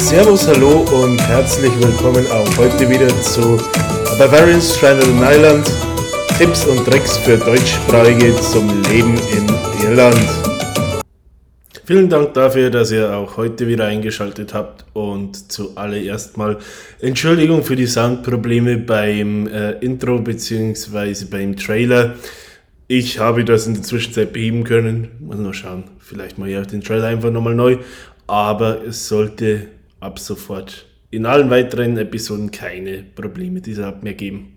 Servus, hallo und herzlich willkommen auch heute wieder zu Bavarian Stranded on Island. Tipps und Tricks für Deutschsprachige zum Leben in Irland. Vielen Dank dafür, dass ihr auch heute wieder eingeschaltet habt und zuallererst mal Entschuldigung für die Soundprobleme beim äh, Intro bzw. beim Trailer. Ich habe das in der Zwischenzeit beheben können. Muss nur schauen. Vielleicht mache ich auch den Trailer einfach nochmal neu. Aber es sollte ab sofort in allen weiteren Episoden keine Probleme dieser Art mehr geben.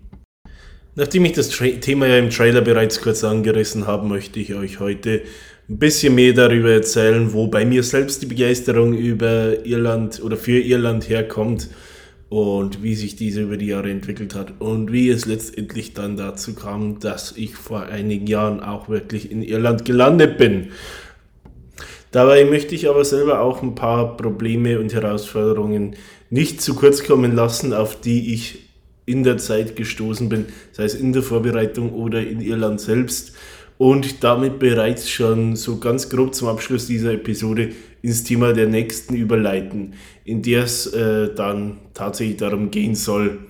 Nachdem ich das Tra Thema ja im Trailer bereits kurz angerissen habe, möchte ich euch heute ein bisschen mehr darüber erzählen, wo bei mir selbst die Begeisterung über Irland oder für Irland herkommt und wie sich diese über die Jahre entwickelt hat und wie es letztendlich dann dazu kam, dass ich vor einigen Jahren auch wirklich in Irland gelandet bin. Dabei möchte ich aber selber auch ein paar Probleme und Herausforderungen nicht zu kurz kommen lassen, auf die ich in der Zeit gestoßen bin, sei es in der Vorbereitung oder in Irland selbst. Und damit bereits schon so ganz grob zum Abschluss dieser Episode ins Thema der nächsten überleiten, in der es äh, dann tatsächlich darum gehen soll,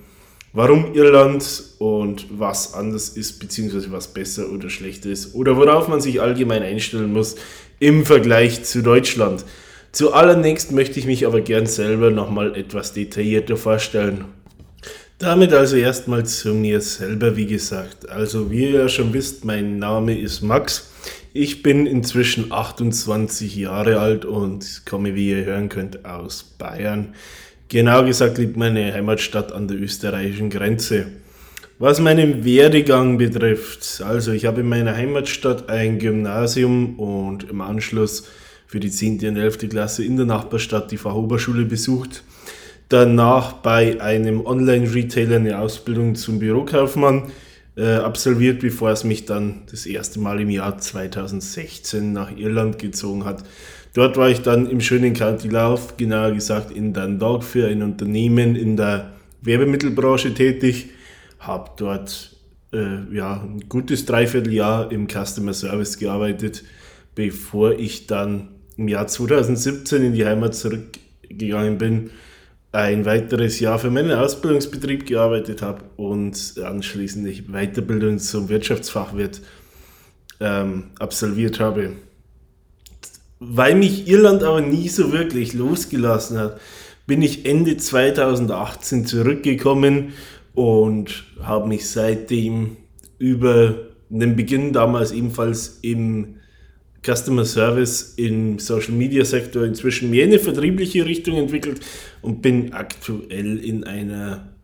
warum Irland und was anders ist, beziehungsweise was besser oder schlechter ist, oder worauf man sich allgemein einstellen muss, im Vergleich zu Deutschland. Zuallererst möchte ich mich aber gern selber nochmal etwas detaillierter vorstellen. Damit also erstmal zu mir selber, wie gesagt. Also wie ihr ja schon wisst, mein Name ist Max. Ich bin inzwischen 28 Jahre alt und komme, wie ihr hören könnt, aus Bayern. Genau gesagt liegt meine Heimatstadt an der österreichischen Grenze. Was meinen Werdegang betrifft, also ich habe in meiner Heimatstadt ein Gymnasium und im Anschluss für die 10. und 11. Klasse in der Nachbarstadt die Fachoberschule besucht. Danach bei einem Online-Retailer eine Ausbildung zum Bürokaufmann äh, absolviert, bevor es mich dann das erste Mal im Jahr 2016 nach Irland gezogen hat. Dort war ich dann im schönen County Louth, genauer gesagt in Dundalk, für ein Unternehmen in der Werbemittelbranche tätig habe dort äh, ja, ein gutes Dreivierteljahr im Customer Service gearbeitet, bevor ich dann im Jahr 2017 in die Heimat zurückgegangen bin, ein weiteres Jahr für meinen Ausbildungsbetrieb gearbeitet habe und anschließend die Weiterbildung zum Wirtschaftsfachwirt ähm, absolviert habe. Weil mich Irland aber nie so wirklich losgelassen hat, bin ich Ende 2018 zurückgekommen und habe mich seitdem über den Beginn damals ebenfalls im Customer Service im Social Media Sektor inzwischen mehr in eine vertriebliche Richtung entwickelt und bin aktuell in einer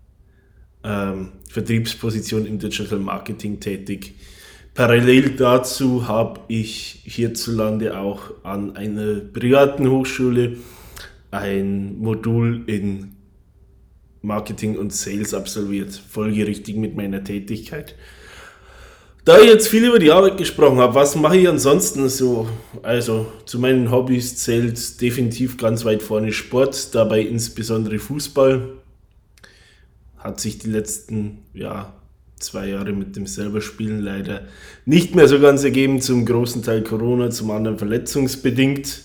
ähm, Vertriebsposition im Digital Marketing tätig. Parallel dazu habe ich hierzulande auch an einer privaten Hochschule ein Modul in Marketing und Sales absolviert, folgerichtig mit meiner Tätigkeit. Da ich jetzt viel über die Arbeit gesprochen habe, was mache ich ansonsten so? Also zu meinen Hobbys zählt definitiv ganz weit vorne Sport, dabei insbesondere Fußball. Hat sich die letzten ja, zwei Jahre mit dem selber Spielen leider nicht mehr so ganz ergeben, zum großen Teil Corona, zum anderen verletzungsbedingt.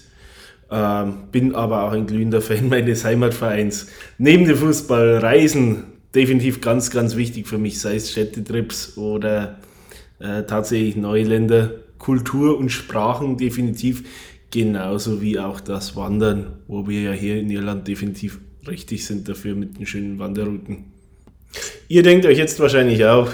Ähm, bin aber auch ein glühender Fan meines Heimatvereins. Neben dem Fußball Reisen definitiv ganz, ganz wichtig für mich, sei es Städtetrips oder äh, tatsächlich neue Länder, Kultur und Sprachen definitiv, genauso wie auch das Wandern, wo wir ja hier in Irland definitiv richtig sind dafür mit den schönen Wanderrouten. Ihr denkt euch jetzt wahrscheinlich auch,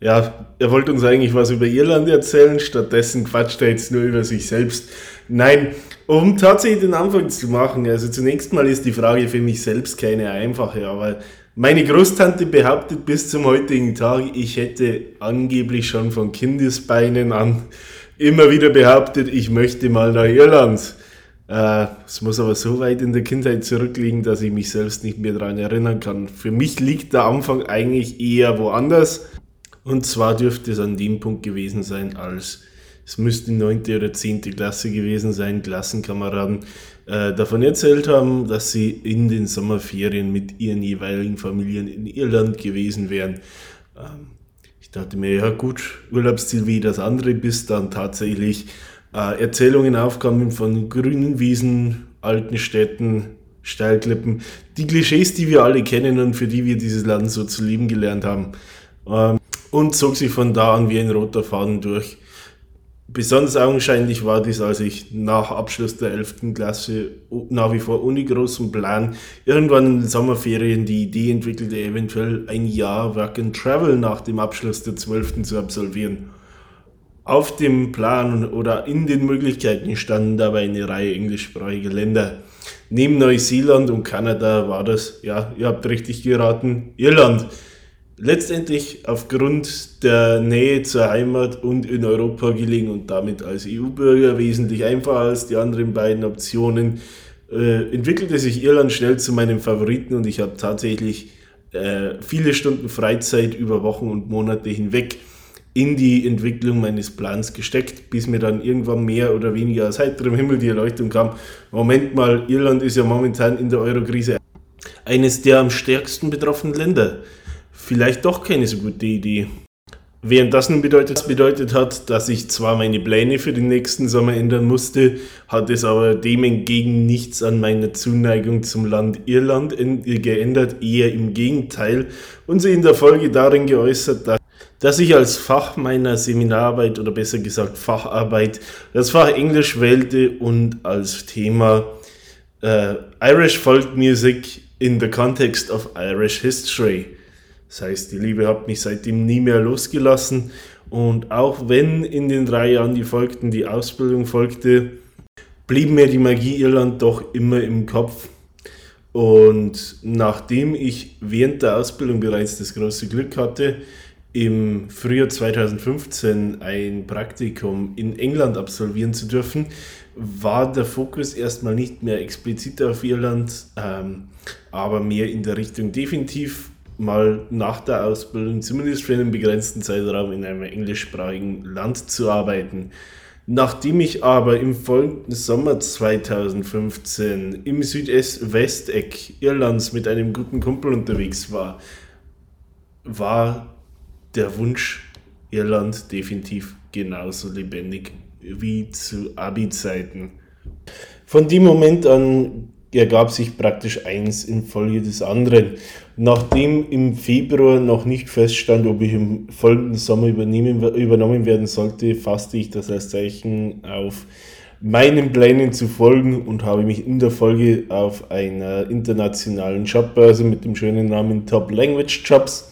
ja, er wollte uns eigentlich was über Irland erzählen, stattdessen quatscht er jetzt nur über sich selbst. Nein, um tatsächlich den Anfang zu machen, also zunächst mal ist die Frage für mich selbst keine einfache, aber meine Großtante behauptet bis zum heutigen Tag, ich hätte angeblich schon von Kindesbeinen an immer wieder behauptet, ich möchte mal nach Irland. Äh, es muss aber so weit in der Kindheit zurückliegen, dass ich mich selbst nicht mehr daran erinnern kann. Für mich liegt der Anfang eigentlich eher woanders. Und zwar dürfte es an dem Punkt gewesen sein, als es müsste die 9. oder 10. Klasse gewesen sein, Klassenkameraden äh, davon erzählt haben, dass sie in den Sommerferien mit ihren jeweiligen Familien in Irland gewesen wären. Ähm, ich dachte mir, ja gut, Urlaubsziel wie das andere, bis dann tatsächlich äh, Erzählungen aufkamen von grünen Wiesen, alten Städten, Steilklippen. Die Klischees, die wir alle kennen und für die wir dieses Land so zu lieben gelernt haben. Ähm, und zog sich von da an wie ein roter Faden durch. Besonders augenscheinlich war dies, als ich nach Abschluss der 11. Klasse nach wie vor ohne großen Plan irgendwann in den Sommerferien die Idee entwickelte, eventuell ein Jahr Work and Travel nach dem Abschluss der 12. zu absolvieren. Auf dem Plan oder in den Möglichkeiten standen dabei eine Reihe englischsprachiger Länder. Neben Neuseeland und Kanada war das, ja, ihr habt richtig geraten, Irland letztendlich aufgrund der Nähe zur Heimat und in Europa gelegen und damit als EU-Bürger wesentlich einfacher als die anderen beiden Optionen, äh, entwickelte sich Irland schnell zu meinem Favoriten und ich habe tatsächlich äh, viele Stunden Freizeit über Wochen und Monate hinweg in die Entwicklung meines Plans gesteckt, bis mir dann irgendwann mehr oder weniger aus heiterem Himmel die Erleuchtung kam. Moment mal, Irland ist ja momentan in der Eurokrise eines der am stärksten betroffenen Länder vielleicht doch keine so gute Idee. Während das nun bedeutet, bedeutet hat, dass ich zwar meine Pläne für den nächsten Sommer ändern musste, hat es aber dem entgegen nichts an meiner Zuneigung zum Land Irland geändert, eher im Gegenteil und sie in der Folge darin geäußert, dass dass ich als Fach meiner Seminararbeit oder besser gesagt Facharbeit das Fach Englisch wählte und als Thema äh, Irish Folk Music in the context of Irish History. Das heißt, die Liebe hat mich seitdem nie mehr losgelassen. Und auch wenn in den drei Jahren, die folgten, die Ausbildung folgte, blieb mir die Magie Irland doch immer im Kopf. Und nachdem ich während der Ausbildung bereits das große Glück hatte, im Frühjahr 2015 ein Praktikum in England absolvieren zu dürfen, war der Fokus erstmal nicht mehr explizit auf Irland, ähm, aber mehr in der Richtung definitiv mal nach der Ausbildung, zumindest für einen begrenzten Zeitraum, in einem englischsprachigen Land zu arbeiten. Nachdem ich aber im folgenden Sommer 2015 im Südwesteck Irlands mit einem guten Kumpel unterwegs war, war der Wunsch Irland definitiv genauso lebendig wie zu Abi-Zeiten. Von dem Moment an ergab sich praktisch eins in Folge des anderen. Nachdem im Februar noch nicht feststand, ob ich im folgenden Sommer übernommen werden sollte, fasste ich das als Zeichen auf meinen Plänen zu folgen und habe mich in der Folge auf einer internationalen Jobbörse mit dem schönen Namen Top Language Jobs,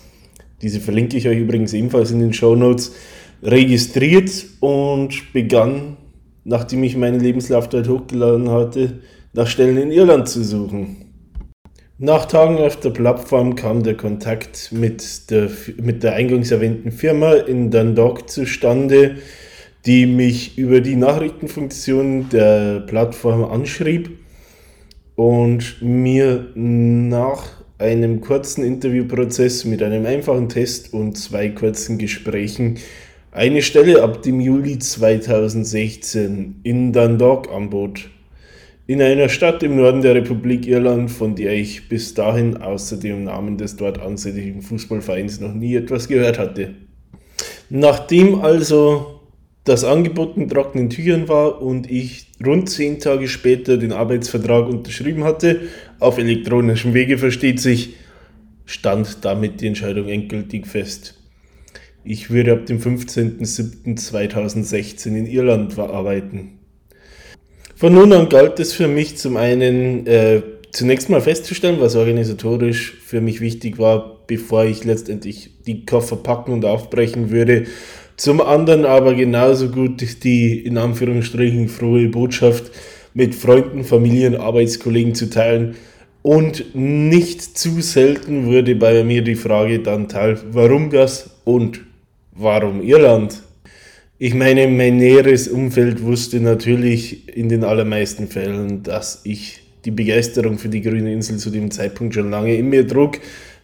diese verlinke ich euch übrigens ebenfalls in den Show Notes, registriert und begann, nachdem ich meinen Lebenslauf dort hochgeladen hatte, nach Stellen in Irland zu suchen. Nach Tagen auf der Plattform kam der Kontakt mit der, mit der eingangs erwähnten Firma in Dundalk zustande, die mich über die Nachrichtenfunktion der Plattform anschrieb und mir nach einem kurzen Interviewprozess mit einem einfachen Test und zwei kurzen Gesprächen eine Stelle ab dem Juli 2016 in Dundalk anbot. In einer Stadt im Norden der Republik Irland, von der ich bis dahin außer dem Namen des dort ansässigen Fußballvereins noch nie etwas gehört hatte. Nachdem also das Angebot in trockenen Tüchern war und ich rund zehn Tage später den Arbeitsvertrag unterschrieben hatte, auf elektronischem Wege versteht sich, stand damit die Entscheidung endgültig fest. Ich würde ab dem 15.07.2016 in Irland arbeiten. Von nun an galt es für mich zum einen äh, zunächst mal festzustellen, was organisatorisch für mich wichtig war, bevor ich letztendlich die Koffer packen und aufbrechen würde. Zum anderen aber genauso gut die in Anführungsstrichen frohe Botschaft mit Freunden, Familien, Arbeitskollegen zu teilen. Und nicht zu selten wurde bei mir die Frage dann teil, warum das und warum Irland? Ich meine, mein näheres Umfeld wusste natürlich in den allermeisten Fällen, dass ich die Begeisterung für die grüne Insel zu dem Zeitpunkt schon lange in mir trug.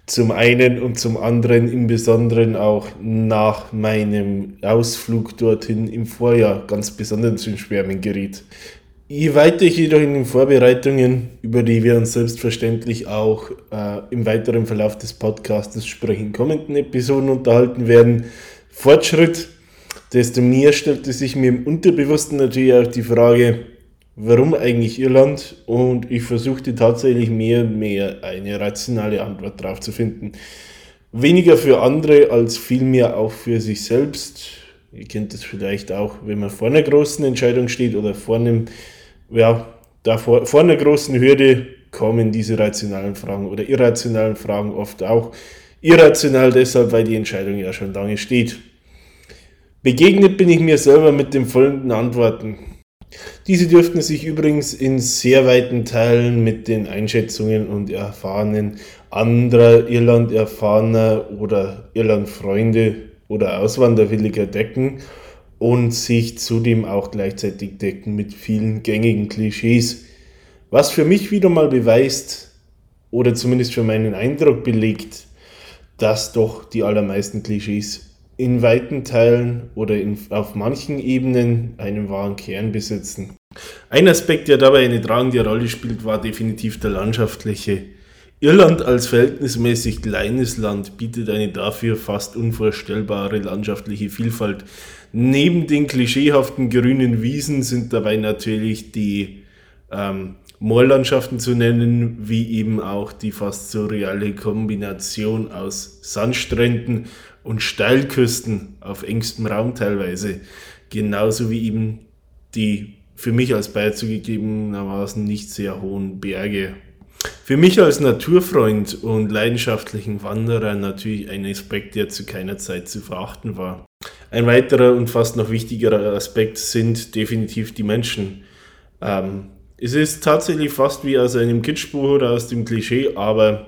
Zum einen und zum anderen im Besonderen auch nach meinem Ausflug dorthin im Vorjahr ganz besonders ins Schwärmen geriet. Je weiter ich jedoch in den Vorbereitungen, über die wir uns selbstverständlich auch äh, im weiteren Verlauf des Podcasts, sprich in kommenden Episoden unterhalten werden, Fortschritt desto mehr stellte sich mir im Unterbewussten natürlich auch die Frage, warum eigentlich Irland? Und ich versuchte tatsächlich mehr und mehr eine rationale Antwort darauf zu finden. Weniger für andere als vielmehr auch für sich selbst. Ihr kennt das vielleicht auch, wenn man vor einer großen Entscheidung steht oder vor einem, ja, da vor, vor einer großen Hürde kommen diese rationalen Fragen oder irrationalen Fragen oft auch. Irrational deshalb, weil die Entscheidung ja schon lange steht. Begegnet bin ich mir selber mit den folgenden Antworten. Diese dürften sich übrigens in sehr weiten Teilen mit den Einschätzungen und Erfahrenen anderer Irland-Erfahrener oder Irland-Freunde oder Auswanderwilliger decken und sich zudem auch gleichzeitig decken mit vielen gängigen Klischees. Was für mich wieder mal beweist oder zumindest für meinen Eindruck belegt, dass doch die allermeisten Klischees in weiten Teilen oder in, auf manchen Ebenen einen wahren Kern besitzen. Ein Aspekt, der dabei eine tragende Rolle spielt, war definitiv der landschaftliche. Irland als verhältnismäßig kleines Land bietet eine dafür fast unvorstellbare landschaftliche Vielfalt. Neben den klischeehaften grünen Wiesen sind dabei natürlich die ähm, Moorlandschaften zu nennen, wie eben auch die fast surreale Kombination aus Sandstränden und Steilküsten auf engstem Raum teilweise. Genauso wie eben die für mich als Bayer zugegebenermaßen nicht sehr hohen Berge. Für mich als Naturfreund und leidenschaftlichen Wanderer natürlich ein Aspekt, der zu keiner Zeit zu verachten war. Ein weiterer und fast noch wichtigerer Aspekt sind definitiv die Menschen. Ähm, es ist tatsächlich fast wie aus einem Kitschbuch oder aus dem Klischee, aber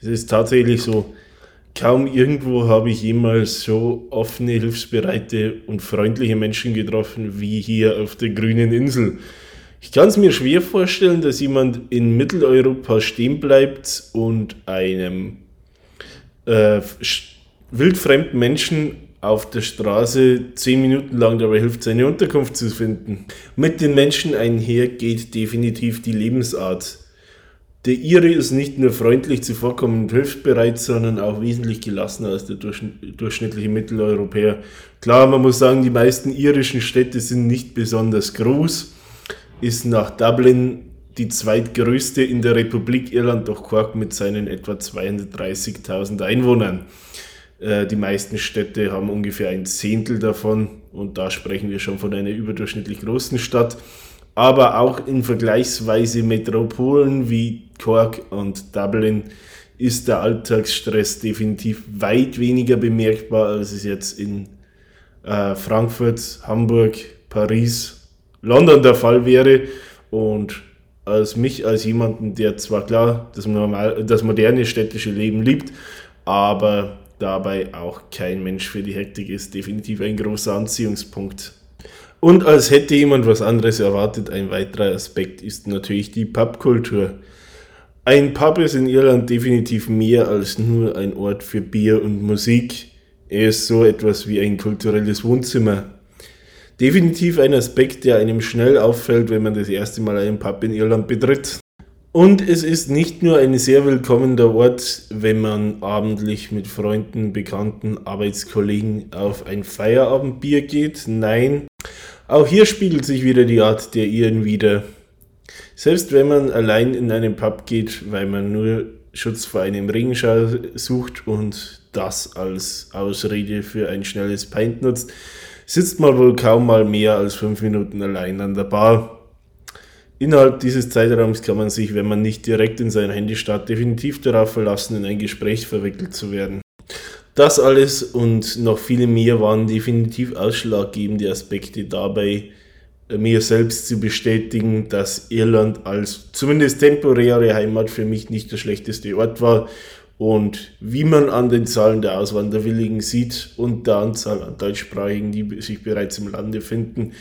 es ist tatsächlich so, kaum irgendwo habe ich jemals so offene, hilfsbereite und freundliche Menschen getroffen wie hier auf der grünen Insel. Ich kann es mir schwer vorstellen, dass jemand in Mitteleuropa stehen bleibt und einem äh, wildfremden Menschen auf der Straße zehn Minuten lang dabei hilft, seine Unterkunft zu finden. Mit den Menschen einher geht definitiv die Lebensart. Der Ire ist nicht nur freundlich zuvorkommend und hilfsbereit, sondern auch wesentlich gelassener als der durchschnittliche Mitteleuropäer. Klar, man muss sagen, die meisten irischen Städte sind nicht besonders groß ist nach Dublin die zweitgrößte in der Republik Irland, doch Cork mit seinen etwa 230.000 Einwohnern. Äh, die meisten Städte haben ungefähr ein Zehntel davon und da sprechen wir schon von einer überdurchschnittlich großen Stadt. Aber auch in vergleichsweise Metropolen wie Cork und Dublin ist der Alltagsstress definitiv weit weniger bemerkbar, als es jetzt in äh, Frankfurt, Hamburg, Paris London der Fall wäre. Und als mich, als jemanden, der zwar klar das, normal, das moderne städtische Leben liebt, aber dabei auch kein Mensch für die Hektik ist, definitiv ein großer Anziehungspunkt. Und als hätte jemand was anderes erwartet, ein weiterer Aspekt ist natürlich die Pubkultur. Ein Pub ist in Irland definitiv mehr als nur ein Ort für Bier und Musik. Er ist so etwas wie ein kulturelles Wohnzimmer definitiv ein Aspekt, der einem schnell auffällt, wenn man das erste Mal einen Pub in Irland betritt. Und es ist nicht nur ein sehr willkommener Ort, wenn man abendlich mit Freunden, Bekannten, Arbeitskollegen auf ein Feierabendbier geht. Nein, auch hier spiegelt sich wieder die Art der Iren wieder. Selbst wenn man allein in einen Pub geht, weil man nur Schutz vor einem Regenschau sucht und das als Ausrede für ein schnelles Pint nutzt, sitzt man wohl kaum mal mehr als fünf Minuten allein an der Bar. Innerhalb dieses Zeitraums kann man sich, wenn man nicht direkt in sein Handy starrt, definitiv darauf verlassen, in ein Gespräch verwickelt zu werden. Das alles und noch viele mehr waren definitiv ausschlaggebende Aspekte dabei, mir selbst zu bestätigen, dass Irland als zumindest temporäre Heimat für mich nicht der schlechteste Ort war und wie man an den Zahlen der Auswanderwilligen sieht und der Anzahl an Deutschsprachigen, die sich bereits im Lande finden,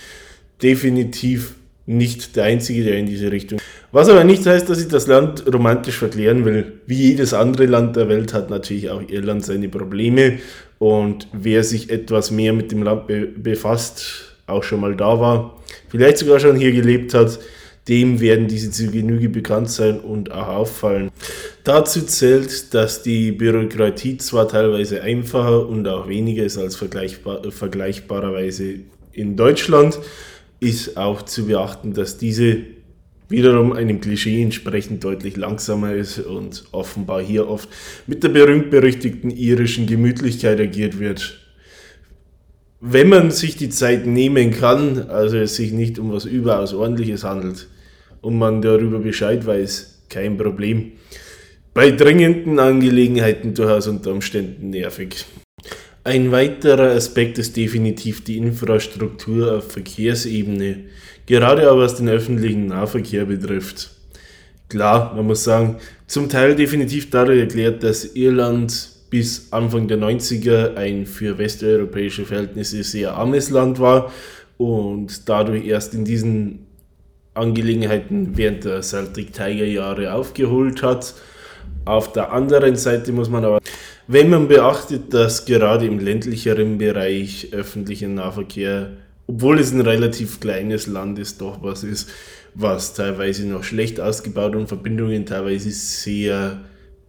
definitiv nicht der einzige, der in diese Richtung. Was aber nicht heißt, dass ich das Land romantisch verklären will. Wie jedes andere Land der Welt hat natürlich auch Irland seine Probleme. Und wer sich etwas mehr mit dem Land be befasst, auch schon mal da war, vielleicht sogar schon hier gelebt hat, dem werden diese zu Genüge bekannt sein und auch auffallen. Dazu zählt, dass die Bürokratie zwar teilweise einfacher und auch weniger ist als vergleichbar, vergleichbarerweise in Deutschland, ist auch zu beachten, dass diese wiederum einem Klischee entsprechend deutlich langsamer ist und offenbar hier oft mit der berühmt-berüchtigten irischen Gemütlichkeit agiert wird. Wenn man sich die Zeit nehmen kann, also es sich nicht um was überaus ordentliches handelt und man darüber Bescheid weiß, kein Problem. Bei dringenden Angelegenheiten durchaus unter Umständen nervig. Ein weiterer Aspekt ist definitiv die Infrastruktur auf Verkehrsebene, gerade aber was den öffentlichen Nahverkehr betrifft. Klar, man muss sagen, zum Teil definitiv dadurch erklärt, dass Irland bis Anfang der 90er ein für westeuropäische Verhältnisse sehr armes Land war und dadurch erst in diesen Angelegenheiten während der Celtic Tiger Jahre aufgeholt hat. Auf der anderen Seite muss man aber wenn man beachtet, dass gerade im ländlicheren Bereich öffentlicher Nahverkehr, obwohl es ein relativ kleines Land ist, doch was ist, was teilweise noch schlecht ausgebaut und Verbindungen teilweise sehr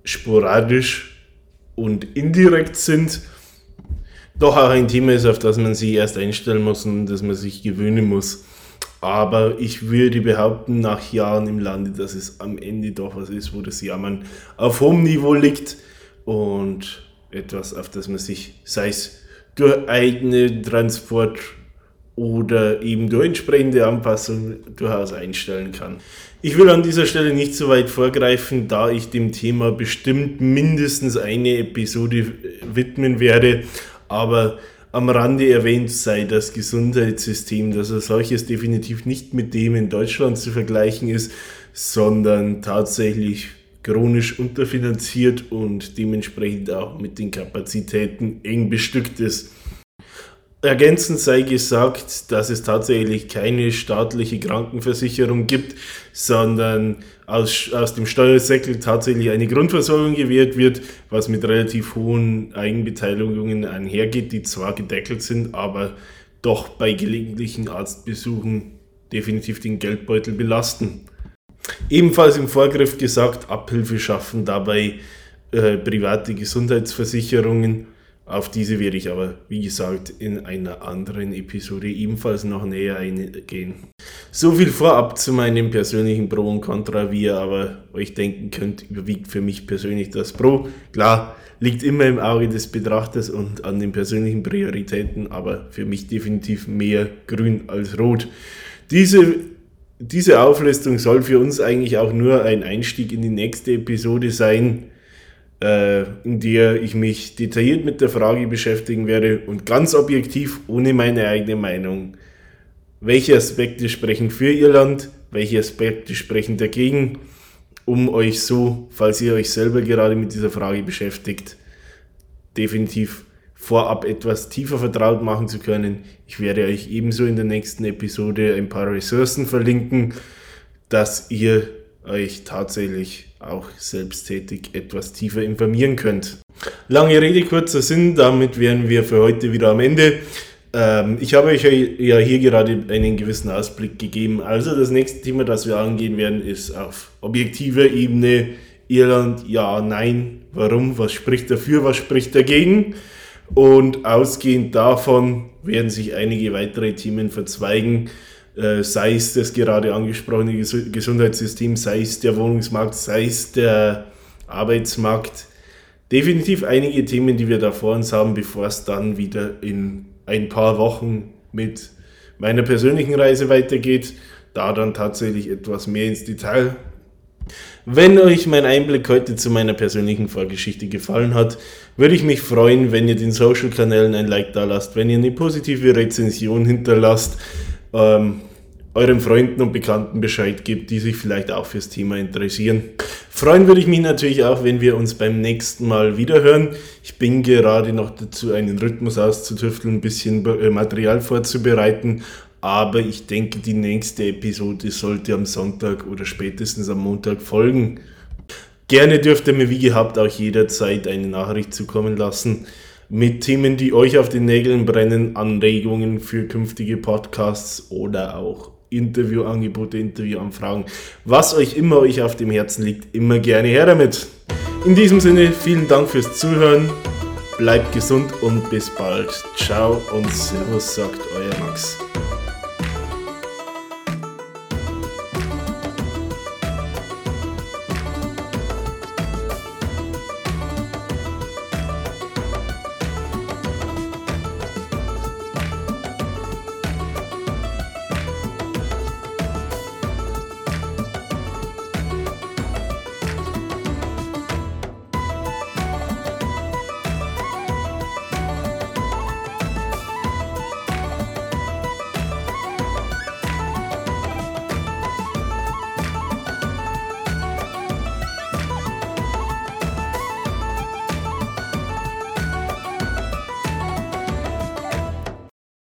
sporadisch und indirekt sind, doch auch ein Thema ist, auf das man sich erst einstellen muss und das man sich gewöhnen muss. Aber ich würde behaupten, nach Jahren im Lande, dass es am Ende doch was ist, wo das Jammern auf hohem Niveau liegt und etwas, auf das man sich, sei es durch eigene Transport oder eben durch entsprechende Anpassung durchaus einstellen kann. Ich will an dieser Stelle nicht so weit vorgreifen, da ich dem Thema bestimmt mindestens eine Episode widmen werde, aber am Rande erwähnt sei das Gesundheitssystem, dass er solches definitiv nicht mit dem in Deutschland zu vergleichen ist, sondern tatsächlich chronisch unterfinanziert und dementsprechend auch mit den Kapazitäten eng bestückt ist. Ergänzend sei gesagt, dass es tatsächlich keine staatliche Krankenversicherung gibt, sondern aus, aus dem Steuersäckel tatsächlich eine Grundversorgung gewährt wird, was mit relativ hohen Eigenbeteiligungen einhergeht, die zwar gedeckelt sind, aber doch bei gelegentlichen Arztbesuchen definitiv den Geldbeutel belasten. Ebenfalls im Vorgriff gesagt, Abhilfe schaffen dabei äh, private Gesundheitsversicherungen. Auf diese werde ich aber, wie gesagt, in einer anderen Episode ebenfalls noch näher eingehen. So viel vorab zu meinem persönlichen Pro und Contra, wie ihr aber euch denken könnt, überwiegt für mich persönlich das Pro. Klar, liegt immer im Auge des Betrachters und an den persönlichen Prioritäten, aber für mich definitiv mehr grün als rot. Diese diese Auflistung soll für uns eigentlich auch nur ein Einstieg in die nächste Episode sein, äh, in der ich mich detailliert mit der Frage beschäftigen werde und ganz objektiv, ohne meine eigene Meinung. Welche Aspekte sprechen für Irland, welche Aspekte sprechen dagegen, um euch so, falls ihr euch selber gerade mit dieser Frage beschäftigt, definitiv vorab etwas tiefer vertraut machen zu können. Ich werde euch ebenso in der nächsten Episode ein paar Ressourcen verlinken, dass ihr euch tatsächlich auch selbsttätig etwas tiefer informieren könnt. Lange Rede, kurzer Sinn, damit wären wir für heute wieder am Ende. Ähm, ich habe euch ja hier gerade einen gewissen Ausblick gegeben. Also das nächste Thema, das wir angehen werden, ist auf objektiver Ebene Irland, ja, nein, warum, was spricht dafür, was spricht dagegen. Und ausgehend davon werden sich einige weitere Themen verzweigen, äh, sei es das gerade angesprochene Gesundheitssystem, sei es der Wohnungsmarkt, sei es der Arbeitsmarkt. Definitiv einige Themen, die wir da vor uns haben, bevor es dann wieder in ein paar Wochen mit meiner persönlichen Reise weitergeht. Da dann tatsächlich etwas mehr ins Detail wenn euch mein Einblick heute zu meiner persönlichen Vorgeschichte gefallen hat, würde ich mich freuen, wenn ihr den Social-Kanälen ein Like da lasst, wenn ihr eine positive Rezension hinterlasst, ähm, euren Freunden und Bekannten Bescheid gebt, die sich vielleicht auch fürs Thema interessieren. Freuen würde ich mich natürlich auch, wenn wir uns beim nächsten Mal wiederhören. Ich bin gerade noch dazu, einen Rhythmus auszutüfteln, ein bisschen äh, Material vorzubereiten aber ich denke, die nächste Episode sollte am Sonntag oder spätestens am Montag folgen. Gerne dürft ihr mir wie gehabt auch jederzeit eine Nachricht zukommen lassen mit Themen, die euch auf den Nägeln brennen, Anregungen für künftige Podcasts oder auch Interviewangebote, Interviewanfragen, was euch immer euch auf dem Herzen liegt, immer gerne her damit. In diesem Sinne, vielen Dank fürs Zuhören, bleibt gesund und bis bald. Ciao und Servus, sagt euer Max.